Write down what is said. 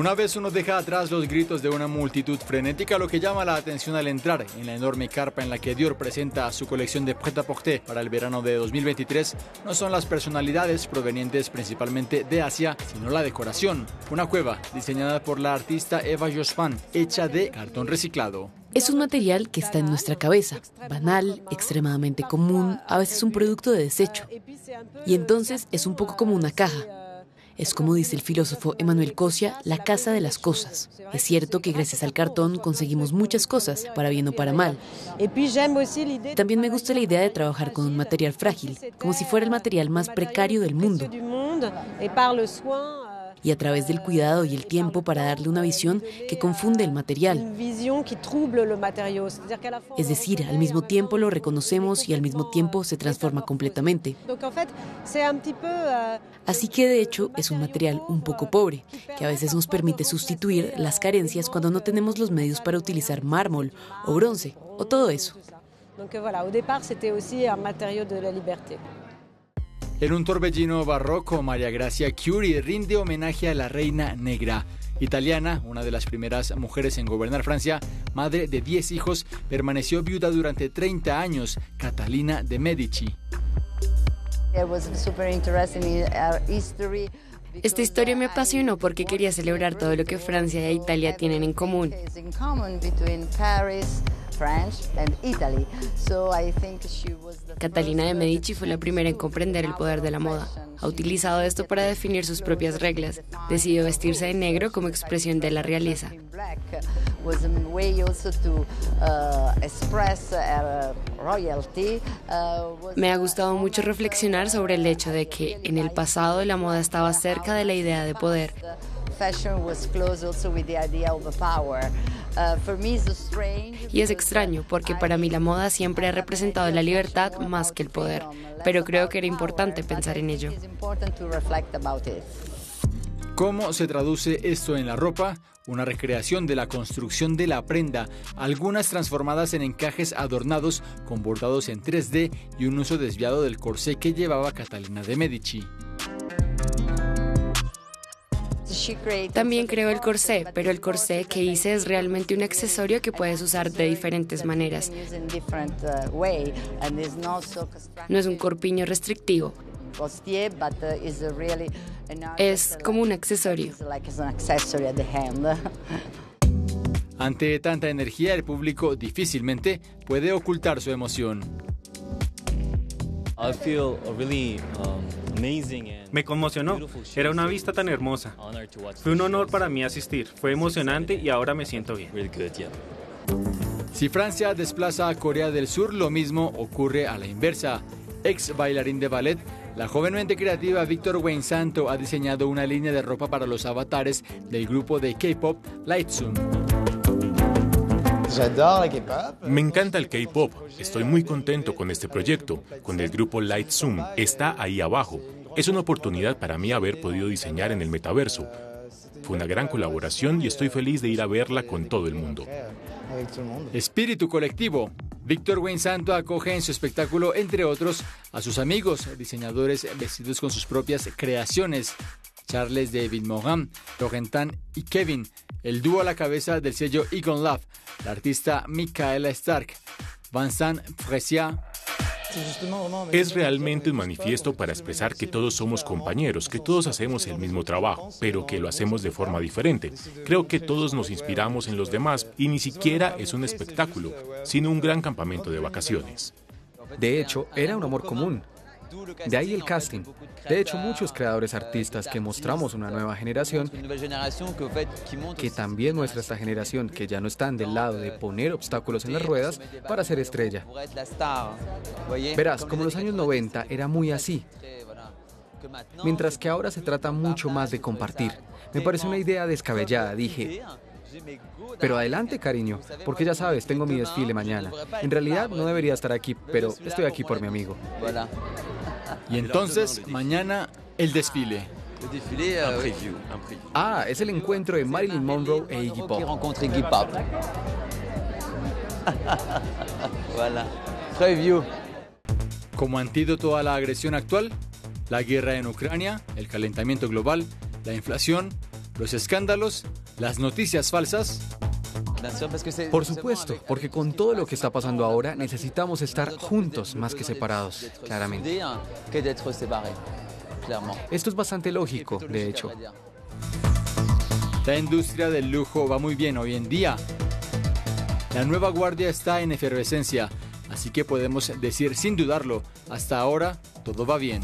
Una vez uno deja atrás los gritos de una multitud frenética, lo que llama la atención al entrar en la enorme carpa en la que Dior presenta su colección de prêt-à-porter para el verano de 2023, no son las personalidades provenientes principalmente de Asia, sino la decoración. Una cueva diseñada por la artista Eva Jospin, hecha de cartón reciclado. Es un material que está en nuestra cabeza, banal, extremadamente común, a veces un producto de desecho. Y entonces es un poco como una caja es como dice el filósofo Emmanuel Cosia, la casa de las cosas. Es cierto que gracias al cartón conseguimos muchas cosas, para bien o para mal. También me gusta la idea de trabajar con un material frágil, como si fuera el material más precario del mundo y a través del cuidado y el tiempo para darle una visión que confunde el material. Es decir, al mismo tiempo lo reconocemos y al mismo tiempo se transforma completamente. Así que de hecho es un material un poco pobre, que a veces nos permite sustituir las carencias cuando no tenemos los medios para utilizar mármol o bronce o todo eso. En un torbellino barroco, María Gracia Curie rinde homenaje a la reina negra. Italiana, una de las primeras mujeres en gobernar Francia, madre de 10 hijos, permaneció viuda durante 30 años, Catalina de Medici. Esta historia me apasionó porque quería celebrar todo lo que Francia e Italia tienen en común. Catalina de Medici fue la primera en comprender el poder de la moda. Ha utilizado esto para definir sus propias reglas. Decidió vestirse de negro como expresión de la realeza. Me ha gustado mucho reflexionar sobre el hecho de que en el pasado la moda estaba cerca de la idea de poder. Y es extraño porque para mí la moda siempre ha representado la libertad más que el poder, pero creo que era importante pensar en ello. ¿Cómo se traduce esto en la ropa? Una recreación de la construcción de la prenda, algunas transformadas en encajes adornados con bordados en 3D y un uso desviado del corsé que llevaba Catalina de Medici. También creo el corsé, pero el corsé que hice es realmente un accesorio que puedes usar de diferentes maneras. No es un corpiño restrictivo. Es como un accesorio. Ante tanta energía, el público difícilmente puede ocultar su emoción. Me conmocionó. Era una vista tan hermosa. Fue un honor para mí asistir. Fue emocionante y ahora me siento bien. Si Francia desplaza a Corea del Sur, lo mismo ocurre a la inversa. Ex bailarín de ballet, la jovenmente creativa Victor Wayne Santo ha diseñado una línea de ropa para los avatares del grupo de K-pop Lightsum. Me encanta el K-pop. Estoy muy contento con este proyecto, con el grupo Light Zoom. Está ahí abajo. Es una oportunidad para mí haber podido diseñar en el metaverso. Fue una gran colaboración y estoy feliz de ir a verla con todo el mundo. Espíritu colectivo. Víctor Wayne Santo acoge en su espectáculo, entre otros, a sus amigos, diseñadores vestidos con sus propias creaciones. Charles David Morin, Lorentan y Kevin, el dúo a la cabeza del sello Egon Love, la artista Michaela Stark, Vincent Fresia. Es realmente un manifiesto para expresar que todos somos compañeros, que todos hacemos el mismo trabajo, pero que lo hacemos de forma diferente. Creo que todos nos inspiramos en los demás y ni siquiera es un espectáculo, sino un gran campamento de vacaciones. De hecho, era un amor común. De ahí el casting. De hecho, muchos creadores artistas que mostramos una nueva generación, que también muestra esta generación que ya no están del lado de poner obstáculos en las ruedas para ser estrella. Verás, como los años 90 era muy así. Mientras que ahora se trata mucho más de compartir. Me parece una idea descabellada, dije. Pero adelante, cariño, porque ya sabes, tengo mi desfile mañana. En realidad no debería estar aquí, pero estoy aquí por mi amigo. Y entonces, mañana, el desfile. Ah, es el encuentro de Marilyn Monroe e Iggy Pop. Como antídoto a la agresión actual, la guerra en Ucrania, el calentamiento global, la inflación, los escándalos, las noticias falsas. Por supuesto, porque con todo lo que está pasando ahora necesitamos estar juntos más que separados, claramente. Esto es bastante lógico, de hecho. La industria del lujo va muy bien hoy en día. La nueva guardia está en efervescencia, así que podemos decir sin dudarlo, hasta ahora todo va bien.